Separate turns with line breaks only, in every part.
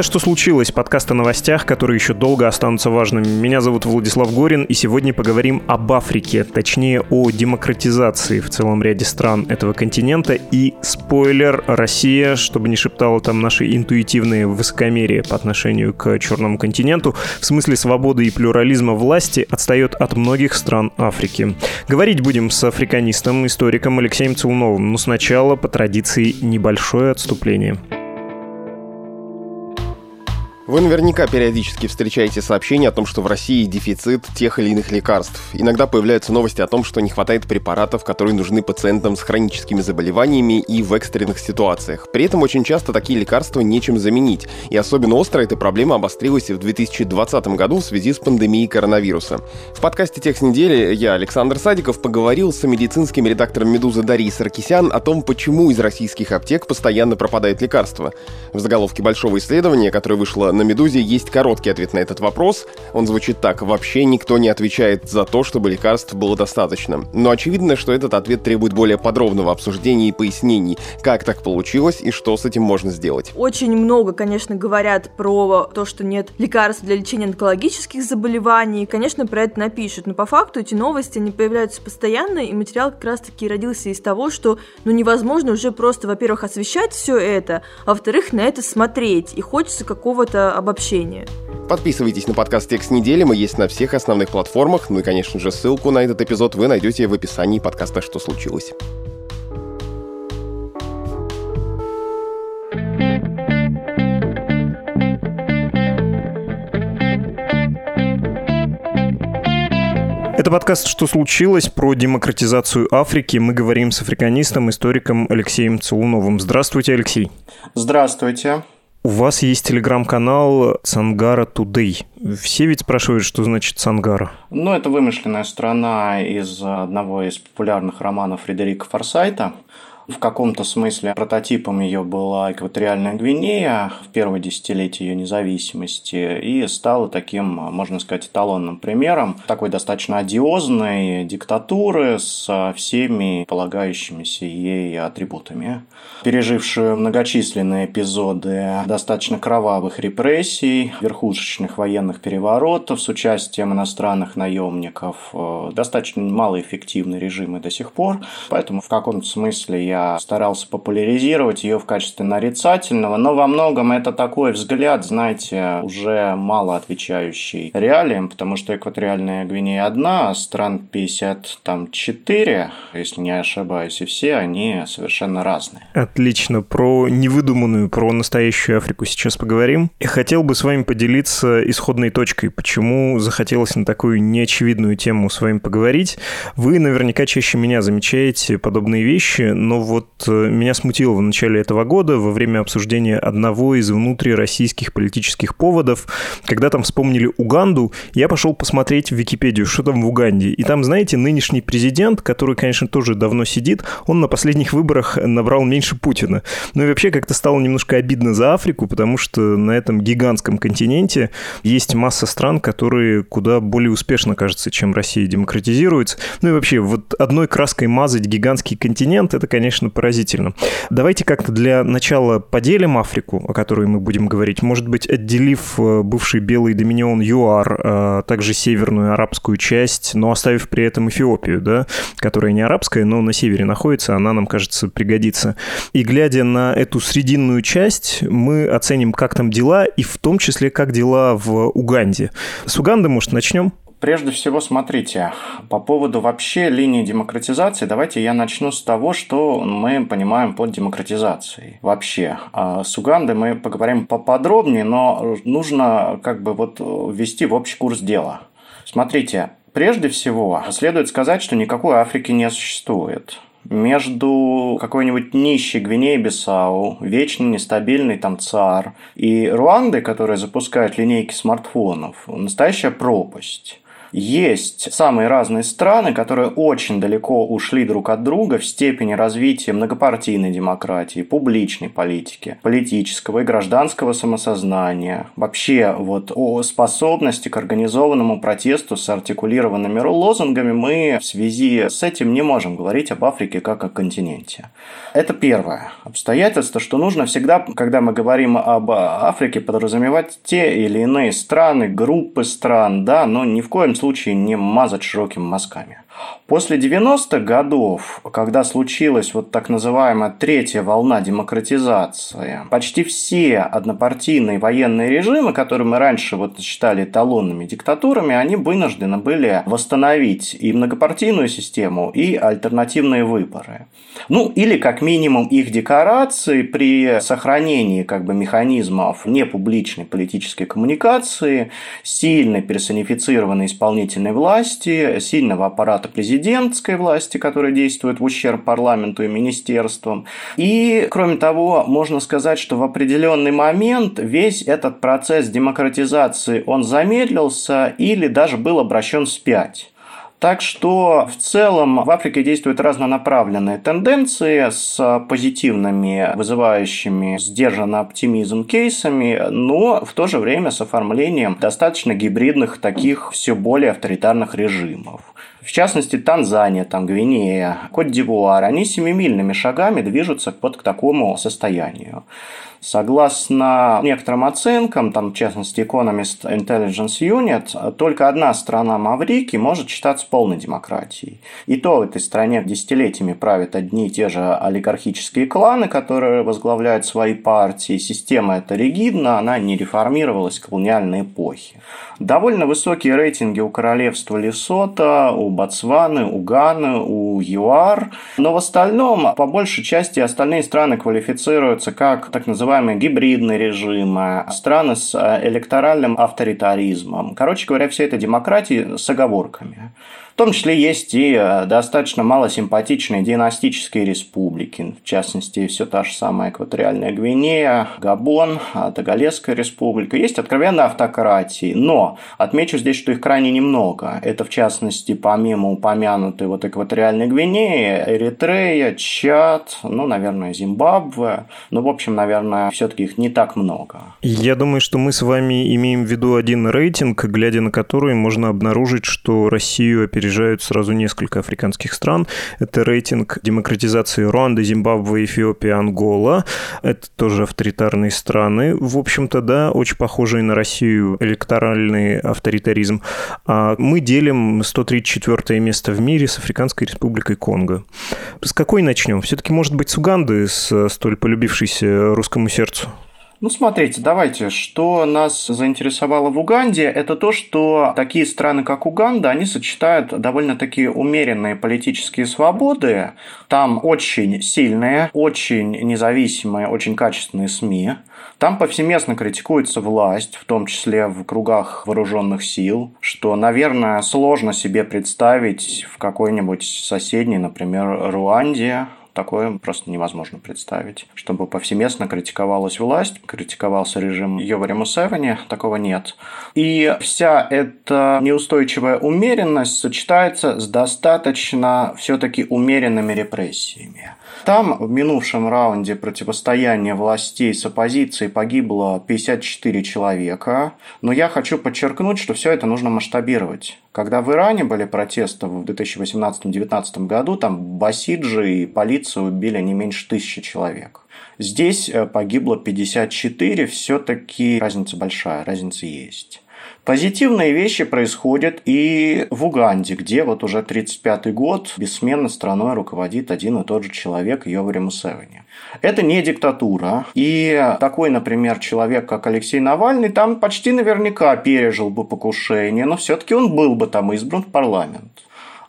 Это «Что случилось?» подкаст о новостях, которые еще долго останутся важными. Меня зовут Владислав Горин, и сегодня поговорим об Африке, точнее о демократизации в целом ряде стран этого континента. И спойлер, Россия, чтобы не шептало там наши интуитивные высокомерие по отношению к Черному континенту, в смысле свободы и плюрализма власти, отстает от многих стран Африки. Говорить будем с африканистом, историком Алексеем Целуновым, но сначала, по традиции, небольшое отступление.
Вы наверняка периодически встречаете сообщения о том, что в России дефицит тех или иных лекарств. Иногда появляются новости о том, что не хватает препаратов, которые нужны пациентам с хроническими заболеваниями и в экстренных ситуациях. При этом очень часто такие лекарства нечем заменить. И особенно остро эта проблема обострилась в 2020 году в связи с пандемией коронавируса. В подкасте «Текст недели» я, Александр Садиков, поговорил с медицинским редактором «Медузы» Дарьей Саркисян о том, почему из российских аптек постоянно пропадает лекарства. В заголовке большого исследования, которое вышло на «Медузе» есть короткий ответ на этот вопрос. Он звучит так. Вообще никто не отвечает за то, чтобы лекарств было достаточно. Но очевидно, что этот ответ требует более подробного обсуждения и пояснений, как так получилось и что с этим можно сделать.
Очень много, конечно, говорят про то, что нет лекарств для лечения онкологических заболеваний. Конечно, про это напишут. Но по факту эти новости, не появляются постоянно, и материал как раз-таки родился из того, что ну невозможно уже просто, во-первых, освещать все это, а во-вторых, на это смотреть. И хочется какого-то обобщение.
Подписывайтесь на подкаст «Текст недели», мы есть на всех основных платформах, ну и, конечно же, ссылку на этот эпизод вы найдете в описании подкаста «Что случилось?».
Это подкаст «Что случилось?» про демократизацию Африки. Мы говорим с африканистом, историком Алексеем Целуновым. Здравствуйте, Алексей.
Здравствуйте.
У вас есть телеграм-канал Цангара Тудей. Все ведь спрашивают, что значит Цангара.
Ну, это вымышленная страна из одного из популярных романов Фредерика Форсайта. В каком-то смысле прототипом ее была экваториальная Гвинея в первое десятилетие ее независимости и стала таким, можно сказать, эталонным примером такой достаточно одиозной диктатуры со всеми полагающимися ей атрибутами. Пережившую многочисленные эпизоды достаточно кровавых репрессий, верхушечных военных переворотов с участием иностранных наемников, э, достаточно малоэффективный режим и до сих пор. Поэтому в каком-то смысле я старался популяризировать ее в качестве нарицательного, но во многом это такой взгляд, знаете, уже мало отвечающий реалиям, потому что экваториальная Гвинея одна, а стран 54, если не ошибаюсь, и все они совершенно разные.
Отлично. Про невыдуманную, про настоящую Африку сейчас поговорим. И хотел бы с вами поделиться исходной точкой, почему захотелось на такую неочевидную тему с вами поговорить. Вы наверняка чаще меня замечаете подобные вещи, но вот э, меня смутило в начале этого года во время обсуждения одного из внутрироссийских политических поводов, когда там вспомнили Уганду, я пошел посмотреть в Википедию, что там в Уганде. И там, знаете, нынешний президент, который, конечно, тоже давно сидит, он на последних выборах набрал меньше Путина. Ну и вообще как-то стало немножко обидно за Африку, потому что на этом гигантском континенте есть масса стран, которые куда более успешно, кажется, чем Россия демократизируется. Ну и вообще, вот одной краской мазать гигантский континент, это, конечно, конечно, поразительно. Давайте как-то для начала поделим Африку, о которой мы будем говорить, может быть, отделив э, бывший белый доминион ЮАР, а также северную арабскую часть, но оставив при этом Эфиопию, да, которая не арабская, но на севере находится, она нам, кажется, пригодится. И глядя на эту срединную часть, мы оценим, как там дела, и в том числе, как дела в Уганде. С Уганды, может, начнем?
Прежде всего, смотрите, по поводу вообще линии демократизации, давайте я начну с того, что мы понимаем под демократизацией вообще. А с Угандой мы поговорим поподробнее, но нужно как бы вот ввести в общий курс дела. Смотрите, прежде всего, следует сказать, что никакой Африки не существует между какой-нибудь нищей Гвинеей-Бисау, вечно нестабильный там ЦАР, и Руандой, которая запускает линейки смартфонов, настоящая пропасть. Есть самые разные страны, которые очень далеко ушли друг от друга в степени развития многопартийной демократии, публичной политики, политического и гражданского самосознания, вообще вот о способности к организованному протесту с артикулированными лозунгами мы в связи с этим не можем говорить об Африке как о континенте. Это первое обстоятельство, что нужно всегда, когда мы говорим об Африке, подразумевать те или иные страны, группы стран, да, но ни в коем случае не мазать широкими мазками. После 90-х годов, когда случилась вот так называемая третья волна демократизации, почти все однопартийные военные режимы, которые мы раньше вот считали эталонными диктатурами, они вынуждены были восстановить и многопартийную систему, и альтернативные выборы. Ну, или как минимум их декорации при сохранении как бы механизмов непубличной политической коммуникации, сильной персонифицированной исполнительной власти, сильного аппарата президентской власти, которая действует в ущерб парламенту и министерствам. И, кроме того, можно сказать, что в определенный момент весь этот процесс демократизации, он замедлился или даже был обращен вспять. Так что в целом в Африке действуют разнонаправленные тенденции с позитивными, вызывающими сдержанный оптимизм кейсами, но в то же время с оформлением достаточно гибридных таких все более авторитарных режимов. В частности, Танзания, там, Гвинея, Кот-Дивуар, они семимильными шагами движутся вот к такому состоянию. Согласно некоторым оценкам, там, в частности, Economist Intelligence Unit, только одна страна Маврики может считаться полной демократией. И то в этой стране десятилетиями правят одни и те же олигархические кланы, которые возглавляют свои партии. Система эта ригидна, она не реформировалась в колониальной эпохе. Довольно высокие рейтинги у королевства Лесота, у Ботсваны, у Ганы, у ЮАР. Но в остальном, по большей части, остальные страны квалифицируются как так называемые называемые гибридные режимы, страны с э, электоральным авторитаризмом. Короче говоря, все это демократии с оговорками. Том числе есть и э, достаточно малосимпатичные династические республики, в частности, все та же самая экваториальная Гвинея, Габон, э, Тагалесская республика. Есть откровенно автократии, но отмечу здесь, что их крайне немного. Это, в частности, помимо упомянутой вот экваториальной Гвинеи, Эритрея, Чад, ну, наверное, Зимбабве. Ну, в общем, наверное, все-таки их не так много.
Я думаю, что мы с вами имеем в виду один рейтинг, глядя на который можно обнаружить, что Россию опережает опережают сразу несколько африканских стран. Это рейтинг демократизации Руанды, Зимбабве, Эфиопия, Ангола. Это тоже авторитарные страны. В общем-то, да, очень похожие на Россию электоральный авторитаризм. А мы делим 134 место в мире с Африканской республикой Конго. С какой начнем? Все-таки, может быть, с Уганды, с столь полюбившейся русскому сердцу?
Ну, смотрите, давайте, что нас заинтересовало в Уганде, это то, что такие страны, как Уганда, они сочетают довольно-таки умеренные политические свободы. Там очень сильные, очень независимые, очень качественные СМИ. Там повсеместно критикуется власть, в том числе в кругах вооруженных сил, что, наверное, сложно себе представить в какой-нибудь соседней, например, Руанде, Такое просто невозможно представить. Чтобы повсеместно критиковалась власть, критиковался режим Йовари Мусевани, такого нет. И вся эта неустойчивая умеренность сочетается с достаточно все-таки умеренными репрессиями. Там в минувшем раунде противостояния властей с оппозицией погибло 54 человека. Но я хочу подчеркнуть, что все это нужно масштабировать. Когда в Иране были протесты в 2018-2019 году, там басиджи и полиция убили не меньше тысячи человек. Здесь э, погибло 54, все-таки разница большая, разница есть. Позитивные вещи происходят и в Уганде, где вот уже 35-й год бессменно страной руководит один и тот же человек Йовари Мусевани. Это не диктатура. И такой, например, человек, как Алексей Навальный, там почти наверняка пережил бы покушение, но все-таки он был бы там избран в парламент.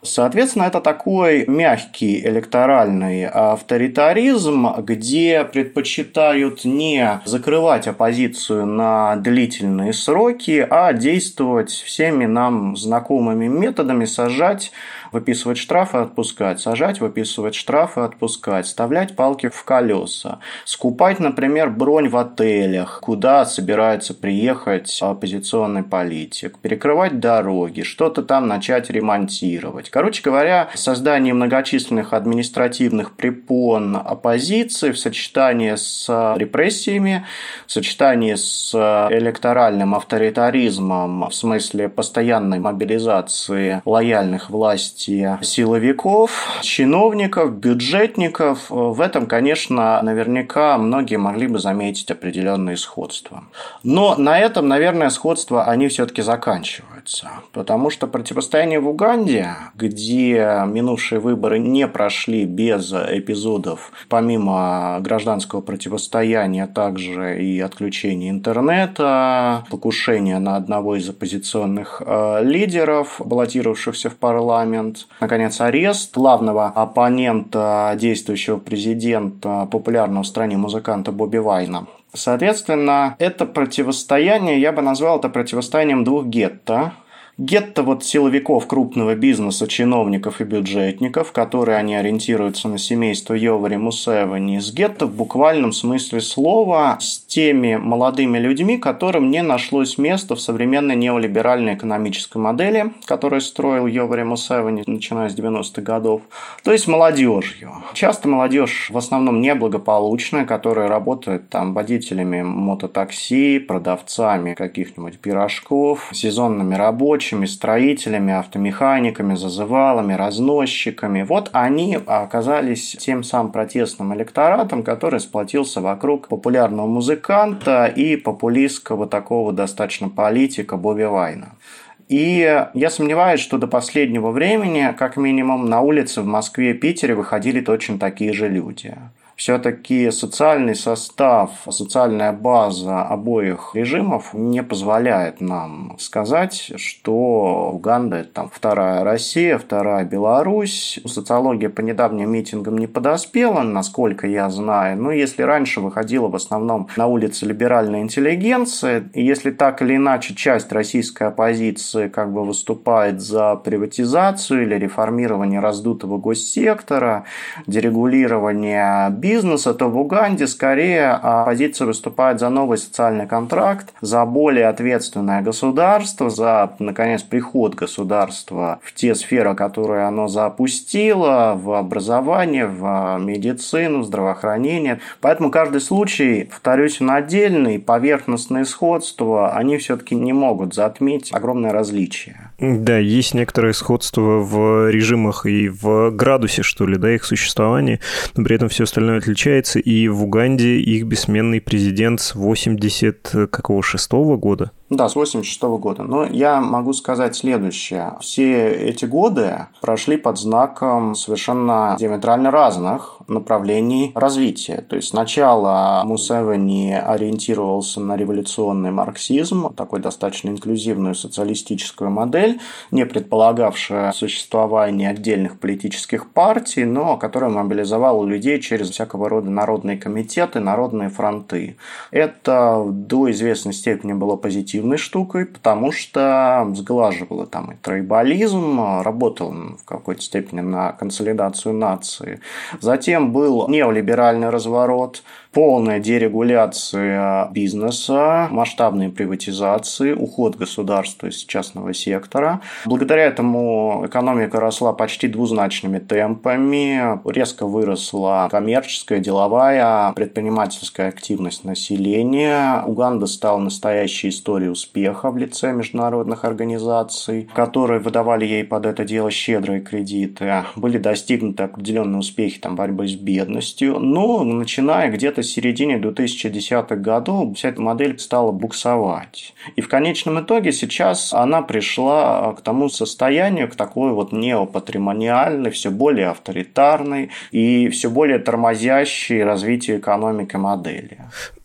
Соответственно, это такой мягкий электоральный авторитаризм, где предпочитают не закрывать оппозицию на длительные сроки, а действовать всеми нам знакомыми методами, сажать выписывать штрафы, отпускать, сажать, выписывать штрафы, отпускать, вставлять палки в колеса, скупать, например, бронь в отелях, куда собирается приехать оппозиционный политик, перекрывать дороги, что-то там начать ремонтировать. Короче говоря, создание многочисленных административных препон оппозиции в сочетании с репрессиями, в сочетании с электоральным авторитаризмом в смысле постоянной мобилизации лояльных власти силовиков, чиновников, бюджетников, в этом, конечно, наверняка многие могли бы заметить определенные сходства. Но на этом, наверное, сходства они все-таки заканчиваются. Потому что противостояние в Уганде, где минувшие выборы не прошли без эпизодов, помимо гражданского противостояния, также и отключения интернета, покушения на одного из оппозиционных э, лидеров, баллотировавшихся в парламент, наконец, арест главного оппонента действующего президента, популярного в стране музыканта Бобби Вайна. Соответственно, это противостояние, я бы назвал это противостоянием двух гетто, Гетто вот силовиков крупного бизнеса, чиновников и бюджетников, которые они ориентируются на семейство Йовари Мусевани, с гетто в буквальном смысле слова с теми молодыми людьми, которым не нашлось места в современной неолиберальной экономической модели, которую строил Йовари Мусевани, начиная с 90-х годов, то есть молодежью. Часто молодежь в основном неблагополучная, которая работает там водителями мототакси, продавцами каких-нибудь пирожков, сезонными рабочими, рабочими, строителями, автомеханиками, зазывалами, разносчиками. Вот они оказались тем самым протестным электоратом, который сплотился вокруг популярного музыканта и популистского такого достаточно политика Бобби Вайна. И я сомневаюсь, что до последнего времени, как минимум, на улице в Москве и Питере выходили точно такие же люди все-таки социальный состав, социальная база обоих режимов не позволяет нам сказать, что Уганда – это там вторая Россия, вторая Беларусь. Социология по недавним митингам не подоспела, насколько я знаю. Но если раньше выходила в основном на улице либеральная интеллигенция, и если так или иначе часть российской оппозиции как бы выступает за приватизацию или реформирование раздутого госсектора, дерегулирование бизнеса, то в Уганде скорее оппозиция выступает за новый социальный контракт, за более ответственное государство, за, наконец, приход государства в те сферы, которые оно запустило, в образование, в медицину, здравоохранение. Поэтому каждый случай, повторюсь, на отдельный, поверхностные сходства, они все-таки не могут затмить огромное различие.
Да, есть некоторое сходство в режимах и в градусе, что ли, да, их существования, но при этом все остальное отличается, и в Уганде их бессменный президент с 80 какого шестого года.
Да, с 86 года. Но я могу сказать следующее. Все эти годы прошли под знаком совершенно диаметрально разных направлений развития. То есть сначала Мусевени ориентировался на революционный марксизм, такой достаточно инклюзивную социалистическую модель, не предполагавшую существование отдельных политических партий, но которая мобилизовала людей через всякого рода народные комитеты, народные фронты. Это до известной степени было позитивной штукой, потому что сглаживало там и тройболизм, работал в какой-то степени на консолидацию нации. Затем был неолиберальный разворот, полная дерегуляция бизнеса, масштабные приватизации, уход государства из частного сектора. Благодаря этому экономика росла почти двузначными темпами, резко выросла коммерческая, деловая, предпринимательская активность населения. Уганда стала настоящей историей успеха в лице международных организаций, которые выдавали ей под это дело щедрые кредиты. Были достигнуты определенные успехи там, борьбы с бедностью, но начиная где-то в середине 2010-х годов вся эта модель стала буксовать. И в конечном итоге сейчас она пришла к тому состоянию, к такой вот неопатримониальной, все более авторитарной и все более тормозящей развитие экономики модели.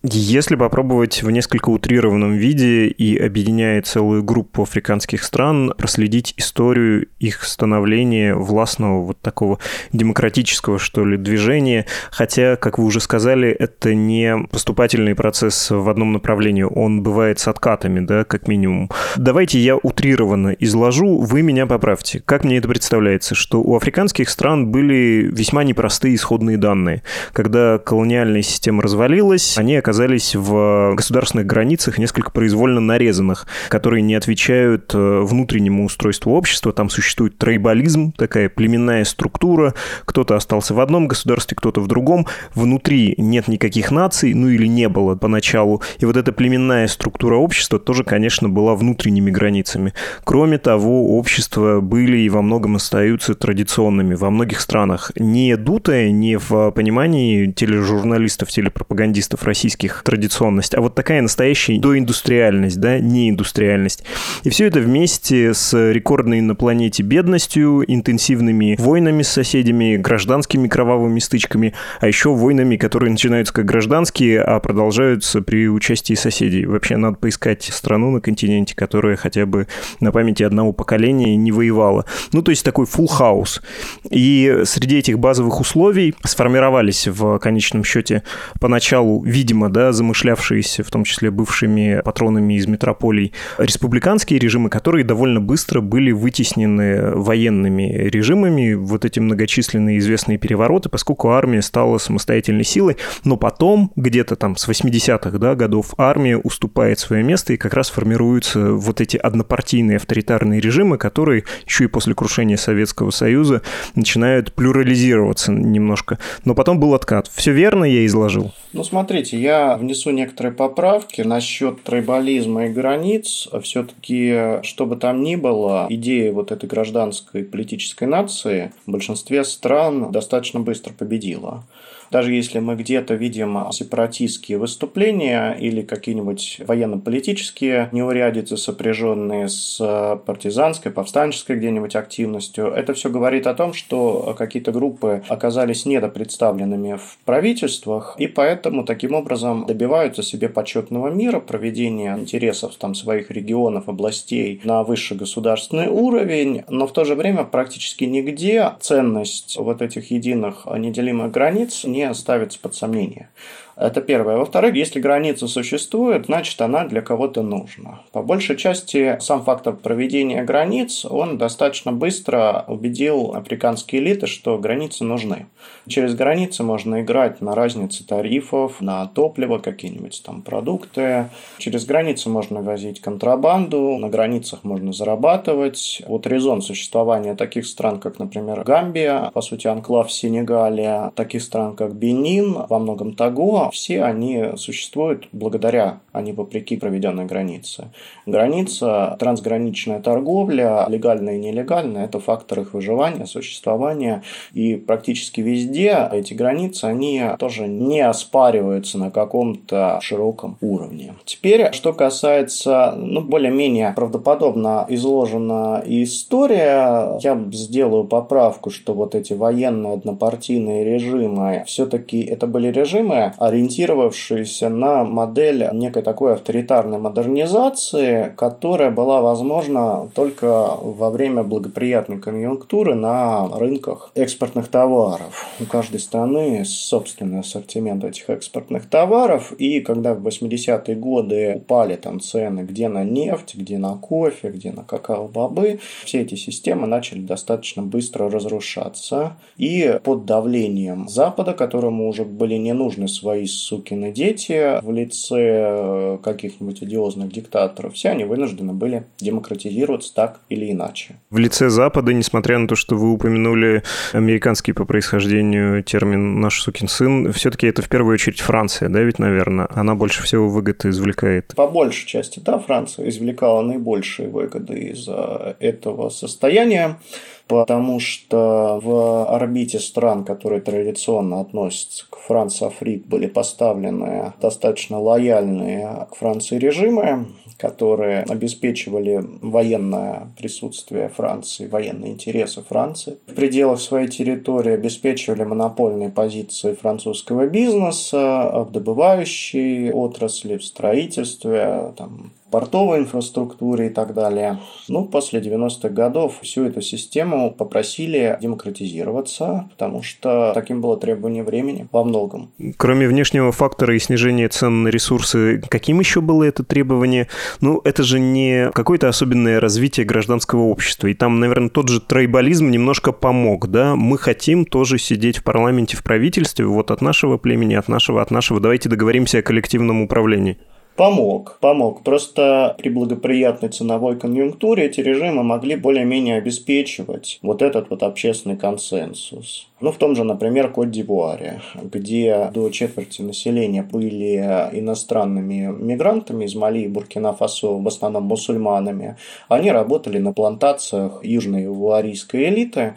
Если попробовать в несколько утрированном виде и объединяя целую группу африканских стран, проследить историю их становления властного вот такого демократического, что ли, движения, хотя, как вы уже сказали, это не поступательный процесс в одном направлении, он бывает с откатами, да, как минимум. Давайте я утрированно изложу, вы меня поправьте. Как мне это представляется, что у африканских стран были весьма непростые исходные данные. Когда колониальная система развалилась, они оказались в государственных границах несколько произвольно нарезанных, которые не отвечают э, внутреннему устройству общества. Там существует трейбализм, такая племенная структура. Кто-то остался в одном государстве, кто-то в другом. Внутри нет никаких наций, ну или не было поначалу. И вот эта племенная структура общества тоже, конечно, была внутренними границами. Кроме того, общества были и во многом остаются традиционными во многих странах. Не дутая, не в понимании тележурналистов, телепропагандистов российских традиционность, а вот такая настоящая доиндустриальность, да, неиндустриальность. И все это вместе с рекордной на планете бедностью, интенсивными войнами с соседями, гражданскими кровавыми стычками, а еще войнами, которые начинаются как гражданские, а продолжаются при участии соседей. Вообще надо поискать страну на континенте, которая хотя бы на памяти одного поколения не воевала. Ну, то есть такой full хаус. И среди этих базовых условий сформировались в конечном счете поначалу, видимо, да, замышлявшиеся, в том числе бывшими патронами из метрополий, республиканские режимы, которые довольно быстро были вытеснены военными режимами, вот эти многочисленные известные перевороты, поскольку армия стала самостоятельной силой, но потом, где-то там с 80-х да, годов, армия уступает свое место, и как раз формируются вот эти однопартийные авторитарные режимы, которые еще и после крушения Советского Союза начинают плюрализироваться немножко. Но потом был откат. Все верно я изложил?
Ну, смотрите, я внесу некоторые поправки насчет тройболизма и границ. Все-таки, что бы там ни было, идея вот этой гражданской политической нации в большинстве стран достаточно быстро победила. Даже если мы где-то видим сепаратистские выступления или какие-нибудь военно-политические неурядицы, сопряженные с партизанской, повстанческой где-нибудь активностью, это все говорит о том, что какие-то группы оказались недопредставленными в правительствах, и поэтому таким образом добиваются себе почетного мира, проведения интересов там, своих регионов, областей на высший государственный уровень, но в то же время практически нигде ценность вот этих единых неделимых границ не ставится под сомнение. Это первое. Во-вторых, если граница существует, значит она для кого-то нужна. По большей части сам фактор проведения границ, он достаточно быстро убедил африканские элиты, что границы нужны. Через границы можно играть на разнице тарифов, на топливо, какие-нибудь там продукты. Через границы можно возить контрабанду, на границах можно зарабатывать. Вот резон существования таких стран, как, например, Гамбия, по сути, анклав в Сенегале, таких стран, как Бенин, во многом Того, все они существуют благодаря, а не вопреки проведенной границе. Граница, трансграничная торговля, легальная и нелегальная, это фактор их выживания, существования. И практически везде эти границы, они тоже не оспариваются на каком-то широком уровне. Теперь, что касается, ну, более-менее правдоподобно изложена история, я сделаю поправку, что вот эти военные однопартийные режимы, все-таки это были режимы, ориентировавшиеся на модель некой такой авторитарной модернизации, которая была возможна только во время благоприятной конъюнктуры на рынках экспортных товаров. У каждой страны собственный ассортимент этих экспортных товаров, и когда в 80-е годы упали там цены где на нефть, где на кофе, где на какао-бобы, все эти системы начали достаточно быстро разрушаться, и под давлением Запада, которому уже были не нужны свои сукины дети в лице э, каких-нибудь одиозных диктаторов, все они вынуждены были демократизироваться так или иначе.
В лице Запада, несмотря на то, что вы упомянули американский по происхождению термин «наш сукин сын», все-таки это в первую очередь Франция, да, ведь, наверное? Она больше всего выгоды извлекает.
По большей части, да, Франция извлекала наибольшие выгоды из этого состояния потому что в орбите стран, которые традиционно относятся к Франции, Африк, были поставлены достаточно лояльные к Франции режимы, которые обеспечивали военное присутствие Франции, военные интересы Франции. В пределах своей территории обеспечивали монопольные позиции французского бизнеса в добывающей отрасли, в строительстве, там, портовой инфраструктуре и так далее. Ну, после 90-х годов всю эту систему попросили демократизироваться, потому что таким было требование времени во многом.
Кроме внешнего фактора и снижения цен на ресурсы, каким еще было это требование? Ну, это же не какое-то особенное развитие гражданского общества. И там, наверное, тот же тройболизм немножко помог, да? Мы хотим тоже сидеть в парламенте, в правительстве, вот от нашего племени, от нашего, от нашего. Давайте договоримся о коллективном управлении.
Помог, помог. Просто при благоприятной ценовой конъюнктуре эти режимы могли более-менее обеспечивать вот этот вот общественный консенсус. Ну, в том же, например, Кот-д'Ивуаре, где до четверти населения были иностранными мигрантами из Мали и Буркина-Фасо, в основном мусульманами. Они работали на плантациях южной ивуарийской элиты,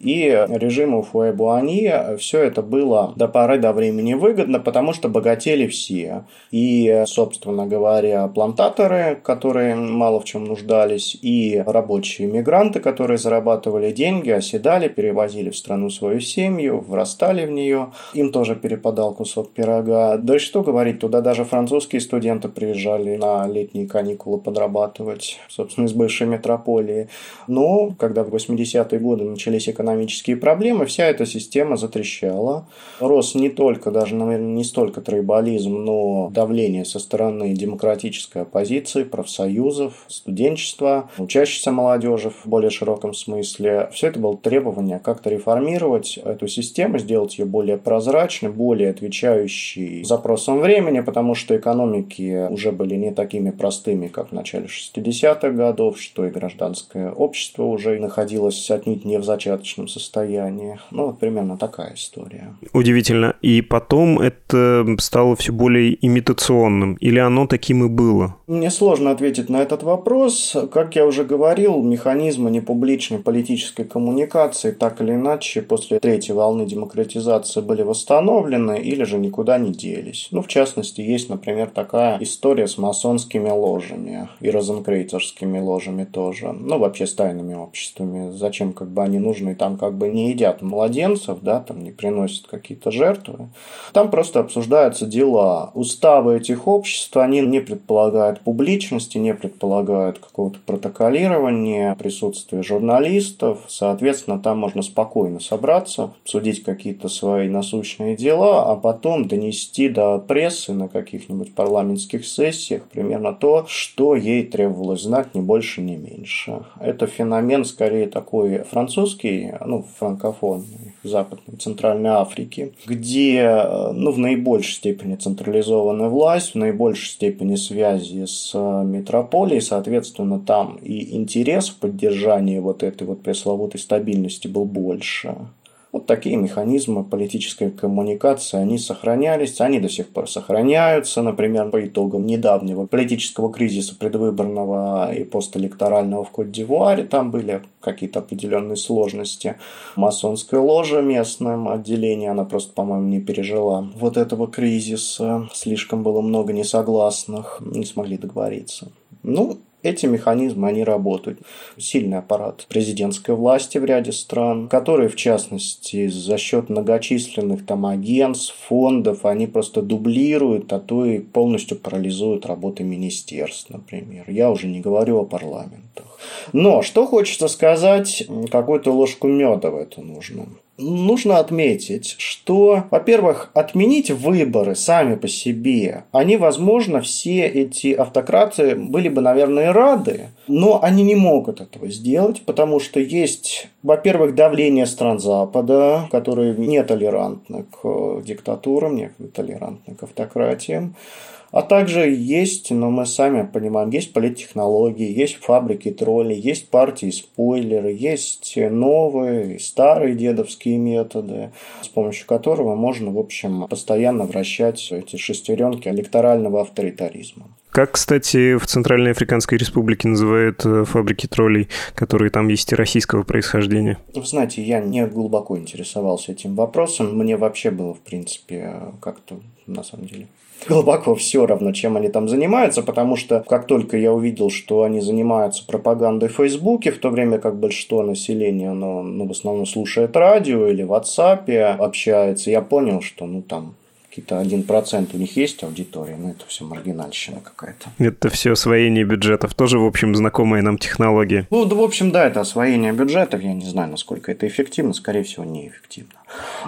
и режиму Фуэбуани все это было до поры до времени выгодно, потому что богатели все. И, собственно говоря, плантаторы, которые мало в чем нуждались, и рабочие мигранты, которые зарабатывали деньги, оседали, перевозили в страну свою семью, врастали в нее. Им тоже перепадал кусок пирога. Да и что говорить, туда даже французские студенты приезжали на летние каникулы подрабатывать, собственно, из бывшей метрополии. Но когда в 80-е годы начались экономические экономические проблемы, вся эта система затрещала. Рос не только, даже, наверное, не столько тройболизм, но давление со стороны демократической оппозиции, профсоюзов, студенчества, учащейся молодежи в более широком смысле. Все это было требование как-то реформировать эту систему, сделать ее более прозрачной, более отвечающей запросам времени, потому что экономики уже были не такими простыми, как в начале 60-х годов, что и гражданское общество уже находилось отнюдь не в зачаточном психическом состоянии. Ну, вот примерно такая история.
Удивительно. И потом это стало все более имитационным? Или оно таким и было?
Мне сложно ответить на этот вопрос. Как я уже говорил, механизмы непубличной политической коммуникации так или иначе после третьей волны демократизации были восстановлены или же никуда не делись. Ну, в частности, есть, например, такая история с масонскими ложами и розенкрейцерскими ложами тоже. Ну, вообще с тайными обществами. Зачем как бы они нужны там как бы не едят младенцев, да, там не приносят какие-то жертвы. Там просто обсуждаются дела. Уставы этих обществ, они не предполагают публичности, не предполагают какого-то протоколирования, присутствия журналистов. Соответственно, там можно спокойно собраться, обсудить какие-то свои насущные дела, а потом донести до прессы на каких-нибудь парламентских сессиях примерно то, что ей требовалось знать, ни больше, ни меньше. Это феномен скорее такой французский, ну, франкофонной, Западной, Центральной Африке, где ну, в наибольшей степени централизованная власть, в наибольшей степени связи с э, метрополией, соответственно, там и интерес в поддержании вот этой вот пресловутой стабильности был больше. Вот такие механизмы политической коммуникации, они сохранялись, они до сих пор сохраняются. Например, по итогам недавнего политического кризиса предвыборного и постэлекторального в Кот-д'Ивуаре там были какие-то определенные сложности. Масонская ложа местным отделение, она просто, по-моему, не пережила вот этого кризиса. Слишком было много несогласных, не смогли договориться. Ну, эти механизмы, они работают. Сильный аппарат президентской власти в ряде стран, которые, в частности, за счет многочисленных там агентств, фондов, они просто дублируют, а то и полностью парализуют работы министерств, например. Я уже не говорю о парламентах. Но что хочется сказать, какую-то ложку меда в это нужно нужно отметить, что, во-первых, отменить выборы сами по себе, они, возможно, все эти автократы были бы, наверное, рады, но они не могут этого сделать, потому что есть, во-первых, давление стран Запада, которые не толерантны к диктатурам, не толерантны к автократиям. А также есть, но мы сами понимаем, есть политтехнологии, есть фабрики троллей, есть партии спойлеры, есть новые, старые дедовские методы, с помощью которого можно, в общем, постоянно вращать эти шестеренки электорального авторитаризма.
Как, кстати, в Центральной Африканской Республике называют э, фабрики троллей, которые там есть и российского происхождения?
Вы знаете, я не глубоко интересовался этим вопросом. Мне вообще было, в принципе, как-то на самом деле глубоко все равно, чем они там занимаются, потому что как только я увидел, что они занимаются пропагандой в Фейсбуке, в то время как большинство населения, оно, ну, в основном слушает радио или в WhatsApp общается, я понял, что ну там какие-то один процент у них есть аудитория, но это все маргинальщина какая-то.
Это все освоение бюджетов, тоже, в общем, знакомая нам технология.
Ну, да, в общем, да, это освоение бюджетов, я не знаю, насколько это эффективно, скорее всего, неэффективно.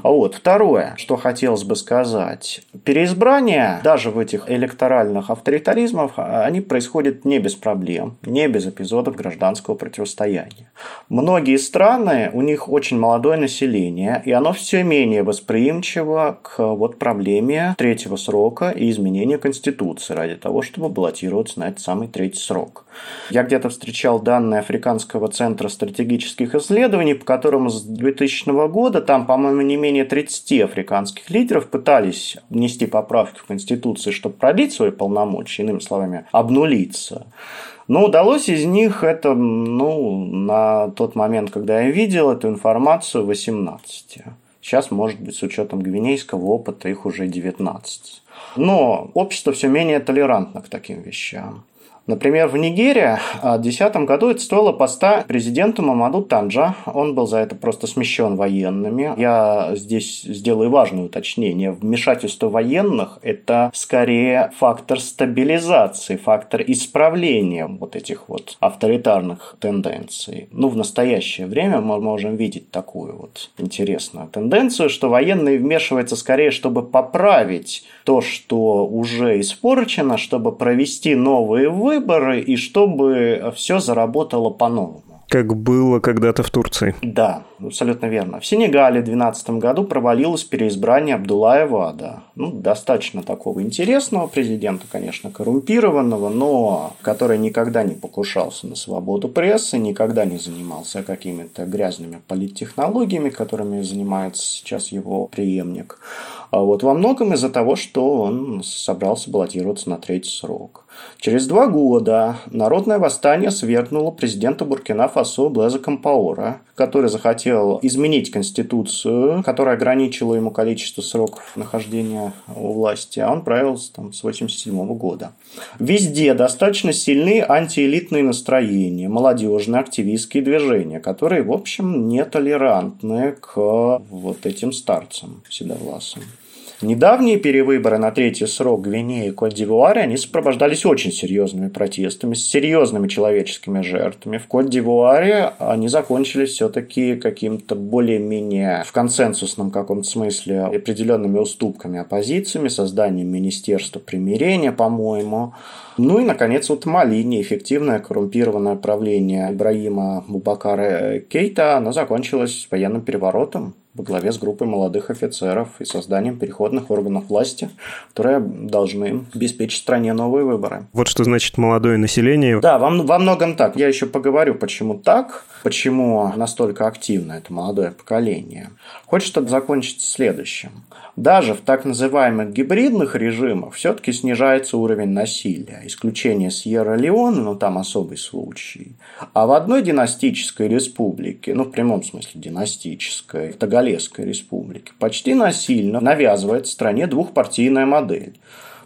А вот второе, что хотелось бы сказать. Переизбрание даже в этих электоральных авторитаризмах, они происходят не без проблем, не без эпизодов гражданского противостояния. Многие страны, у них очень молодое население, и оно все менее восприимчиво к вот проблеме третьего срока и изменения Конституции ради того, чтобы баллотироваться на этот самый третий срок. Я где-то встречал данные Африканского центра стратегических исследований, по которым с 2000 года там, по-моему, не менее 30 африканских лидеров пытались внести поправки в Конституцию, чтобы продлить свои полномочия, иными словами, обнулиться. Но удалось из них это, ну, на тот момент, когда я видел эту информацию, 18. Сейчас, может быть, с учетом гвинейского опыта, их уже 19. Но общество все менее толерантно к таким вещам. Например, в Нигерии в 2010 году это стоило поста президенту Мамаду Танджа. Он был за это просто смещен военными. Я здесь сделаю важное уточнение. Вмешательство военных – это скорее фактор стабилизации, фактор исправления вот этих вот авторитарных тенденций. Ну, в настоящее время мы можем видеть такую вот интересную тенденцию, что военные вмешиваются скорее, чтобы поправить то, что уже испорчено, чтобы провести новые выборы, выборы и чтобы все заработало по-новому.
Как было когда-то в Турции.
Да, абсолютно верно. В Сенегале в 2012 году провалилось переизбрание Абдулая Вада. Ну, достаточно такого интересного президента, конечно, коррумпированного, но который никогда не покушался на свободу прессы, никогда не занимался какими-то грязными политтехнологиями, которыми занимается сейчас его преемник. А вот во многом из-за того, что он собрался баллотироваться на третий срок. Через два года народное восстание свергнуло президента Буркина-Фасо Блеза Кампаора, который захотел изменить конституцию, которая ограничила ему количество сроков нахождения у власти, а он правил там, с 1987 года. Везде достаточно сильны антиэлитные настроения, молодежные активистские движения, которые, в общем, нетолерантны к вот этим старцам седовласым. Недавние перевыборы на третий срок Гвинеи и Кот-Дивуаре, они сопровождались очень серьезными протестами, с серьезными человеческими жертвами. В Кот-Дивуаре они закончились все-таки каким-то более-менее в консенсусном каком-то смысле определенными уступками оппозициями, созданием Министерства примирения, по-моему. Ну и, наконец, вот Мали, неэффективное коррумпированное правление Ибраима Бубакара Кейта, оно закончилось военным переворотом во главе с группой молодых офицеров и созданием переходных органов власти, которые должны обеспечить стране новые выборы.
Вот что значит молодое население.
Да, во, во многом так. Я еще поговорю, почему так, почему настолько активно это молодое поколение. Хочется закончить следующим. Даже в так называемых гибридных режимах все-таки снижается уровень насилия. Исключение Сьерра-Леона, но там особый случай. А в одной династической республике, ну в прямом смысле династической, в Тагалесской республике, почти насильно навязывает стране двухпартийная модель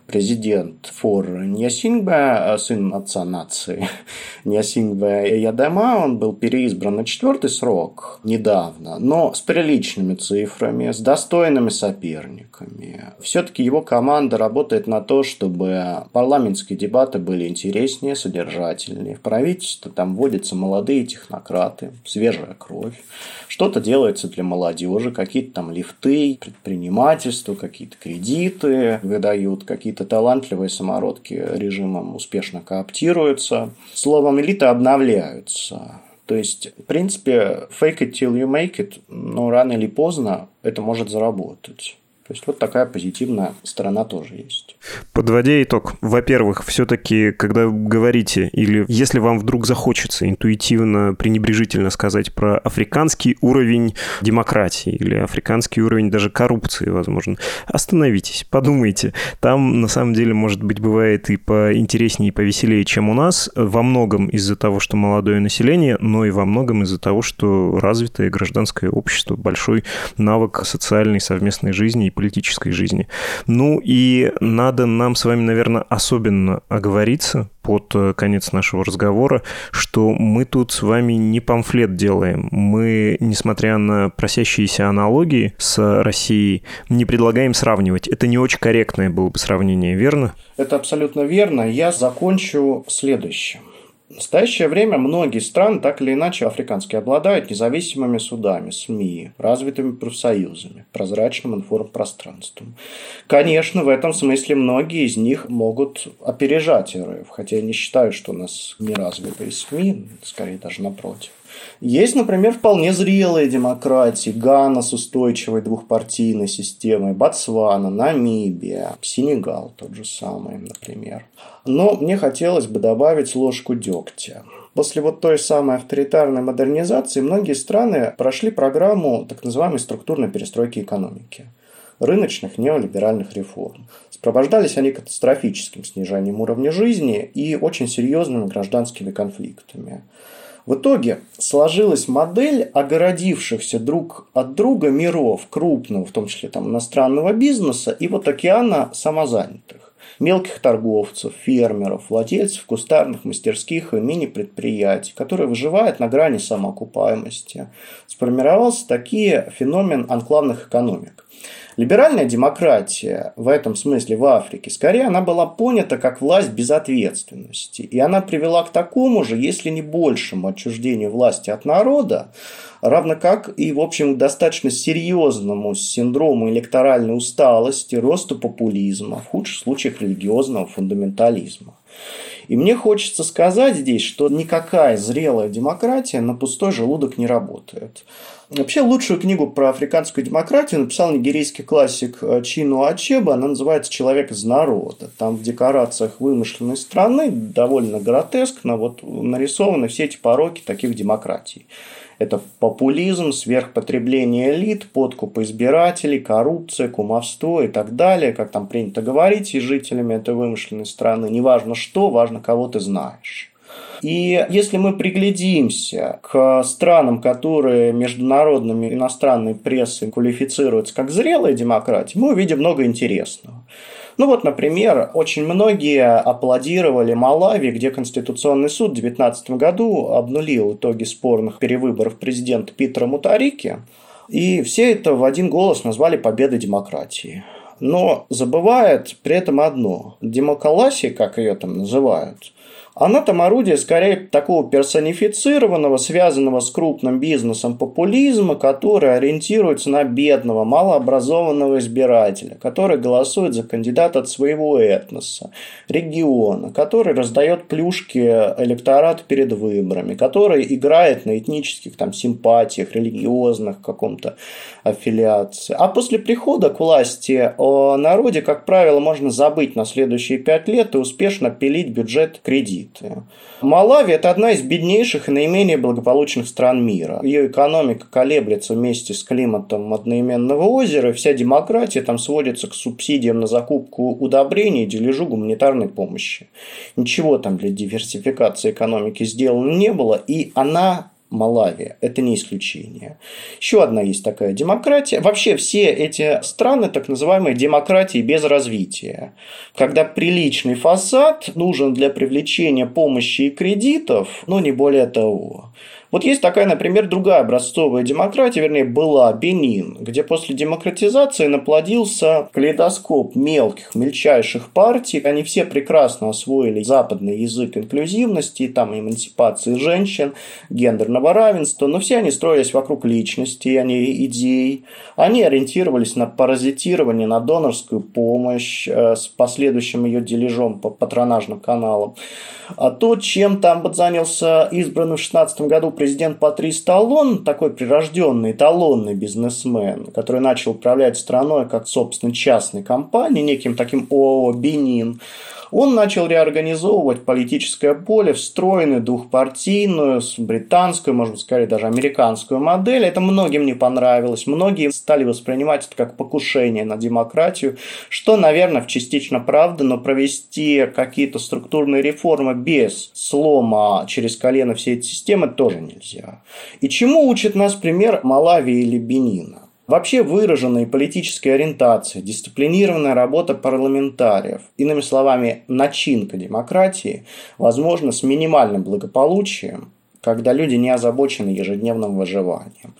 президент Фор Ньясингбе, сын отца нации Ньясингбе Ядема, он был переизбран на четвертый срок недавно, но с приличными цифрами, с достойными соперниками. Все-таки его команда работает на то, чтобы парламентские дебаты были интереснее, содержательнее. В правительстве там вводятся молодые технократы, свежая кровь. Что-то делается для молодежи, какие-то там лифты, предпринимательство, какие-то кредиты выдают, какие-то талантливые самородки режимом успешно кооптируются. Словом, элиты обновляются. То есть, в принципе, fake it till you make it, но рано или поздно это может заработать. То есть вот такая позитивная сторона тоже есть.
Подводя итог, во-первых, все-таки, когда говорите, или если вам вдруг захочется интуитивно, пренебрежительно сказать про африканский уровень демократии или африканский уровень даже коррупции, возможно, остановитесь, подумайте. Там, на самом деле, может быть, бывает и поинтереснее, и повеселее, чем у нас, во многом из-за того, что молодое население, но и во многом из-за того, что развитое гражданское общество, большой навык социальной совместной жизни политической жизни. Ну и надо нам с вами, наверное, особенно оговориться под э, конец нашего разговора, что мы тут с вами не памфлет делаем. Мы, несмотря на просящиеся аналогии с Россией, не предлагаем сравнивать. Это не очень корректное было бы сравнение, верно?
Это абсолютно верно. Я закончу следующим. В настоящее время многие страны, так или иначе, африканские, обладают независимыми судами, СМИ, развитыми профсоюзами, прозрачным информпространством. Конечно, в этом смысле многие из них могут опережать РФ, хотя я не считаю, что у нас неразвитые СМИ, скорее даже напротив. Есть, например, вполне зрелые демократии. Гана с устойчивой двухпартийной системой, Ботсвана, Намибия, Сенегал тот же самый, например. Но мне хотелось бы добавить ложку дегтя. После вот той самой авторитарной модернизации многие страны прошли программу так называемой структурной перестройки экономики рыночных неолиберальных реформ. Сопровождались они катастрофическим снижением уровня жизни и очень серьезными гражданскими конфликтами. В итоге сложилась модель огородившихся друг от друга миров, крупного, в том числе там, иностранного бизнеса, и вот океана самозанятых мелких торговцев, фермеров, владельцев кустарных мастерских и мини-предприятий, которые выживают на грани самоокупаемости. Сформировался такие феномен анклавных экономик. Либеральная демократия в этом смысле в Африке, скорее она была понята как власть без ответственности. И она привела к такому же, если не большему отчуждению власти от народа, равно как и, в общем, достаточно серьезному синдрому электоральной усталости, росту популизма, в худших случаях религиозного фундаментализма. И мне хочется сказать здесь, что никакая зрелая демократия на пустой желудок не работает. Вообще лучшую книгу про африканскую демократию написал нигерийский классик э, Чину Ачеба. Она называется «Человек из народа». Там в декорациях вымышленной страны довольно гротескно вот нарисованы все эти пороки таких демократий. Это популизм, сверхпотребление элит, подкуп избирателей, коррупция, кумовство и так далее, как там принято говорить и жителями этой вымышленной страны. Неважно что, важно, кого ты знаешь. И если мы приглядимся к странам, которые международными иностранной прессой квалифицируются как зрелые демократии, мы увидим много интересного. Ну вот, например, очень многие аплодировали Малави, где Конституционный суд в 2019 году обнулил итоги спорных перевыборов президента Питера Мутарики, и все это в один голос назвали победой демократии. Но забывает при этом одно. Демоколасия, как ее там называют, она там орудие скорее такого персонифицированного, связанного с крупным бизнесом популизма, который ориентируется на бедного, малообразованного избирателя, который голосует за кандидата от своего этноса, региона, который раздает плюшки электорату перед выборами, который играет на этнических там, симпатиях, религиозных каком-то аффилиации. А после прихода к власти о народе, как правило, можно забыть на следующие пять лет и успешно пилить бюджет кредит развитые. Малави – это одна из беднейших и наименее благополучных стран мира. Ее экономика колеблется вместе с климатом одноименного озера, и вся демократия там сводится к субсидиям на закупку удобрений и дележу гуманитарной помощи. Ничего там для диверсификации экономики сделано не было, и она Малавия. Это не исключение. Еще одна есть такая демократия. Вообще все эти страны так называемые демократии без развития. Когда приличный фасад нужен для привлечения помощи и кредитов, но не более того. Вот есть такая, например, другая образцовая демократия, вернее, была Бенин, где после демократизации наплодился калейдоскоп мелких, мельчайших партий. Они все прекрасно освоили западный язык инклюзивности, там эмансипации женщин, гендерного равенства, но все они строились вокруг личности, а не идей. Они ориентировались на паразитирование, на донорскую помощь э, с последующим ее дележом по патронажным каналам. А то, чем там занялся избранный в 2016 году президент Патрис Талон, такой прирожденный, эталонный бизнесмен, который начал управлять страной как, собственно, частной компанией, неким таким ООО «Бенин», он начал реорганизовывать политическое поле, встроенную двухпартийную, британскую, может скорее даже американскую модель. Это многим не понравилось. Многие стали воспринимать это как покушение на демократию, что, наверное, частично правда, но провести какие-то структурные реформы без слома через колено всей этой системы тоже нельзя. И чему учит нас пример Малави или Бенина? Вообще выраженные политические ориентации, дисциплинированная работа парламентариев, иными словами, начинка демократии, возможно, с минимальным благополучием, когда люди не озабочены ежедневным выживанием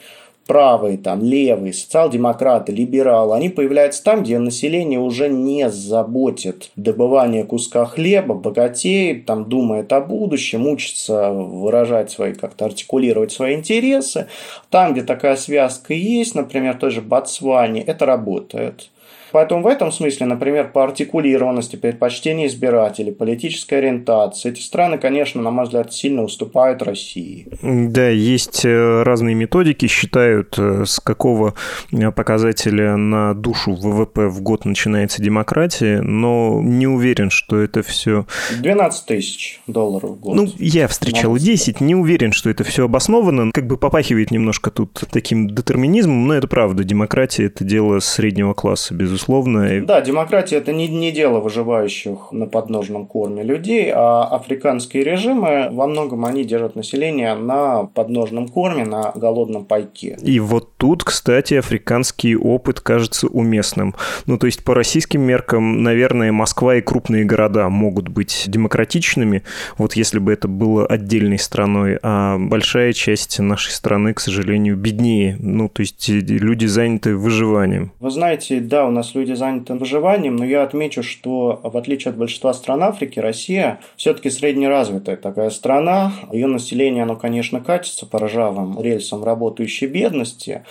правые, там, левые, социал-демократы, либералы, они появляются там, где население уже не заботит добывание куска хлеба, богатеет, там, думает о будущем, учится выражать свои, как-то артикулировать свои интересы. Там, где такая связка есть, например, той же Ботсване, это работает. Поэтому в этом смысле, например, по артикулированности, предпочтению избирателей, политической ориентации, эти страны, конечно, на мой взгляд, сильно уступают России.
Да, есть э, разные методики, считают, э, с какого э, показателя на душу ВВП в год начинается демократия, но не уверен, что это все...
12 тысяч долларов в год.
Ну, я встречал 10, не уверен, что это все обосновано. Как бы попахивает немножко тут таким детерминизмом, но это правда. Демократия – это дело среднего класса, безусловно безусловно.
Да, демократия – это не, не дело выживающих на подножном корме людей, а африканские режимы, во многом они держат население на подножном корме, на голодном пайке.
И вот тут, кстати, африканский опыт кажется уместным. Ну, то есть, по российским меркам, наверное, Москва и крупные города могут быть демократичными, вот если бы это было отдельной страной, а большая часть нашей страны, к сожалению, беднее. Ну, то есть, люди заняты выживанием.
Вы знаете, да, у нас люди заняты выживанием, но я отмечу, что в отличие от большинства стран Африки, Россия все-таки среднеразвитая такая страна. Ее население, оно, конечно, катится по ржавым рельсам работающей бедности,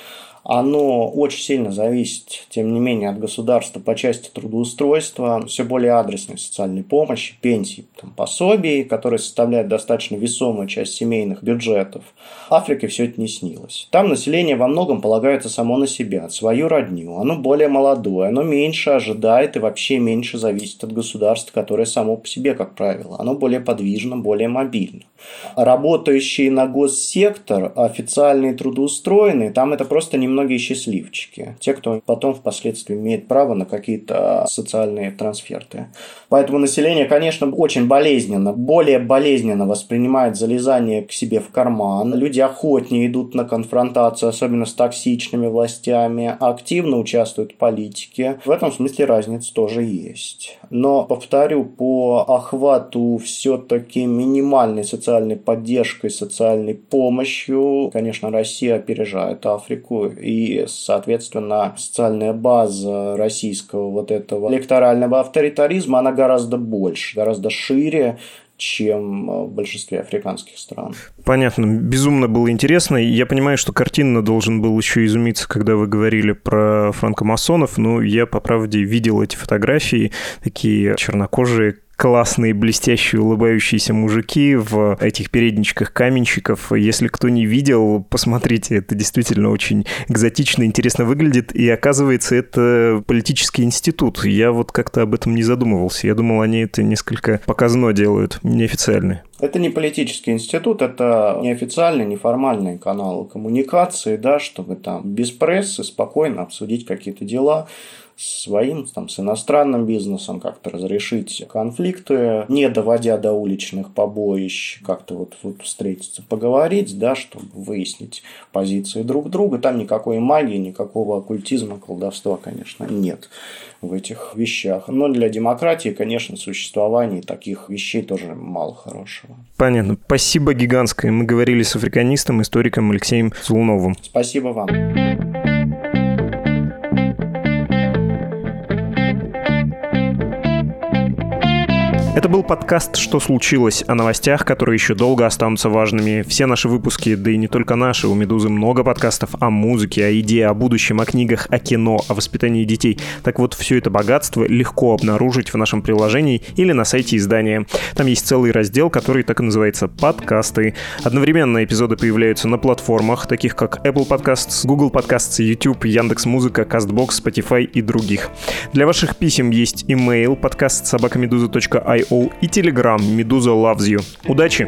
оно очень сильно зависит, тем не менее, от государства по части трудоустройства, все более адресной социальной помощи, пенсий, там, пособий, которые составляют достаточно весомую часть семейных бюджетов. Африке все это не снилось. Там население во многом полагается само на себя, свою родню. Оно более молодое, оно меньше ожидает и вообще меньше зависит от государства, которое само по себе, как правило. Оно более подвижно, более мобильно. Работающие на госсектор, официальные трудоустроенные, там это просто немного многие счастливчики. Те, кто потом впоследствии имеет право на какие-то социальные трансферты. Поэтому население, конечно, очень болезненно, более болезненно воспринимает залезание к себе в карман. Люди охотнее идут на конфронтацию, особенно с токсичными властями, активно участвуют в политике. В этом смысле разница тоже есть. Но, повторю, по охвату все-таки минимальной социальной поддержкой, социальной помощью, конечно, Россия опережает Африку и, соответственно, социальная база российского вот этого электорального авторитаризма, она гораздо больше, гораздо шире, чем в большинстве африканских стран.
Понятно. Безумно было интересно. Я понимаю, что картинно должен был еще изумиться, когда вы говорили про франкомасонов, но я, по правде, видел эти фотографии, такие чернокожие, классные, блестящие, улыбающиеся мужики в этих передничках каменщиков. Если кто не видел, посмотрите, это действительно очень экзотично, интересно выглядит. И оказывается, это политический институт. Я вот как-то об этом не задумывался. Я думал, они это несколько показно делают, неофициально.
Это не политический институт, это неофициальный, неформальный канал коммуникации, да, чтобы там без прессы спокойно обсудить какие-то дела своим, там, с иностранным бизнесом, как-то разрешить конфликты, не доводя до уличных побоищ, как-то вот, вот встретиться, поговорить, да, чтобы выяснить позиции друг друга. Там никакой магии, никакого оккультизма, колдовства, конечно, нет в этих вещах. Но для демократии, конечно, существование таких вещей тоже мало хорошего.
Понятно. Спасибо гигантское. Мы говорили с африканистом, историком Алексеем Злуновым.
Спасибо вам.
Это был подкаст «Что случилось?» о новостях, которые еще долго останутся важными. Все наши выпуски, да и не только наши, у «Медузы» много подкастов о музыке, о идее, о будущем, о книгах, о кино, о воспитании детей. Так вот, все это богатство легко обнаружить в нашем приложении или на сайте издания. Там есть целый раздел, который так и называется «Подкасты». Одновременно эпизоды появляются на платформах, таких как Apple Podcasts, Google Podcasts, YouTube, Яндекс.Музыка, CastBox, Spotify и других. Для ваших писем есть email подкаст собакамедуза.io и Telegram Медуза Loves You. Удачи!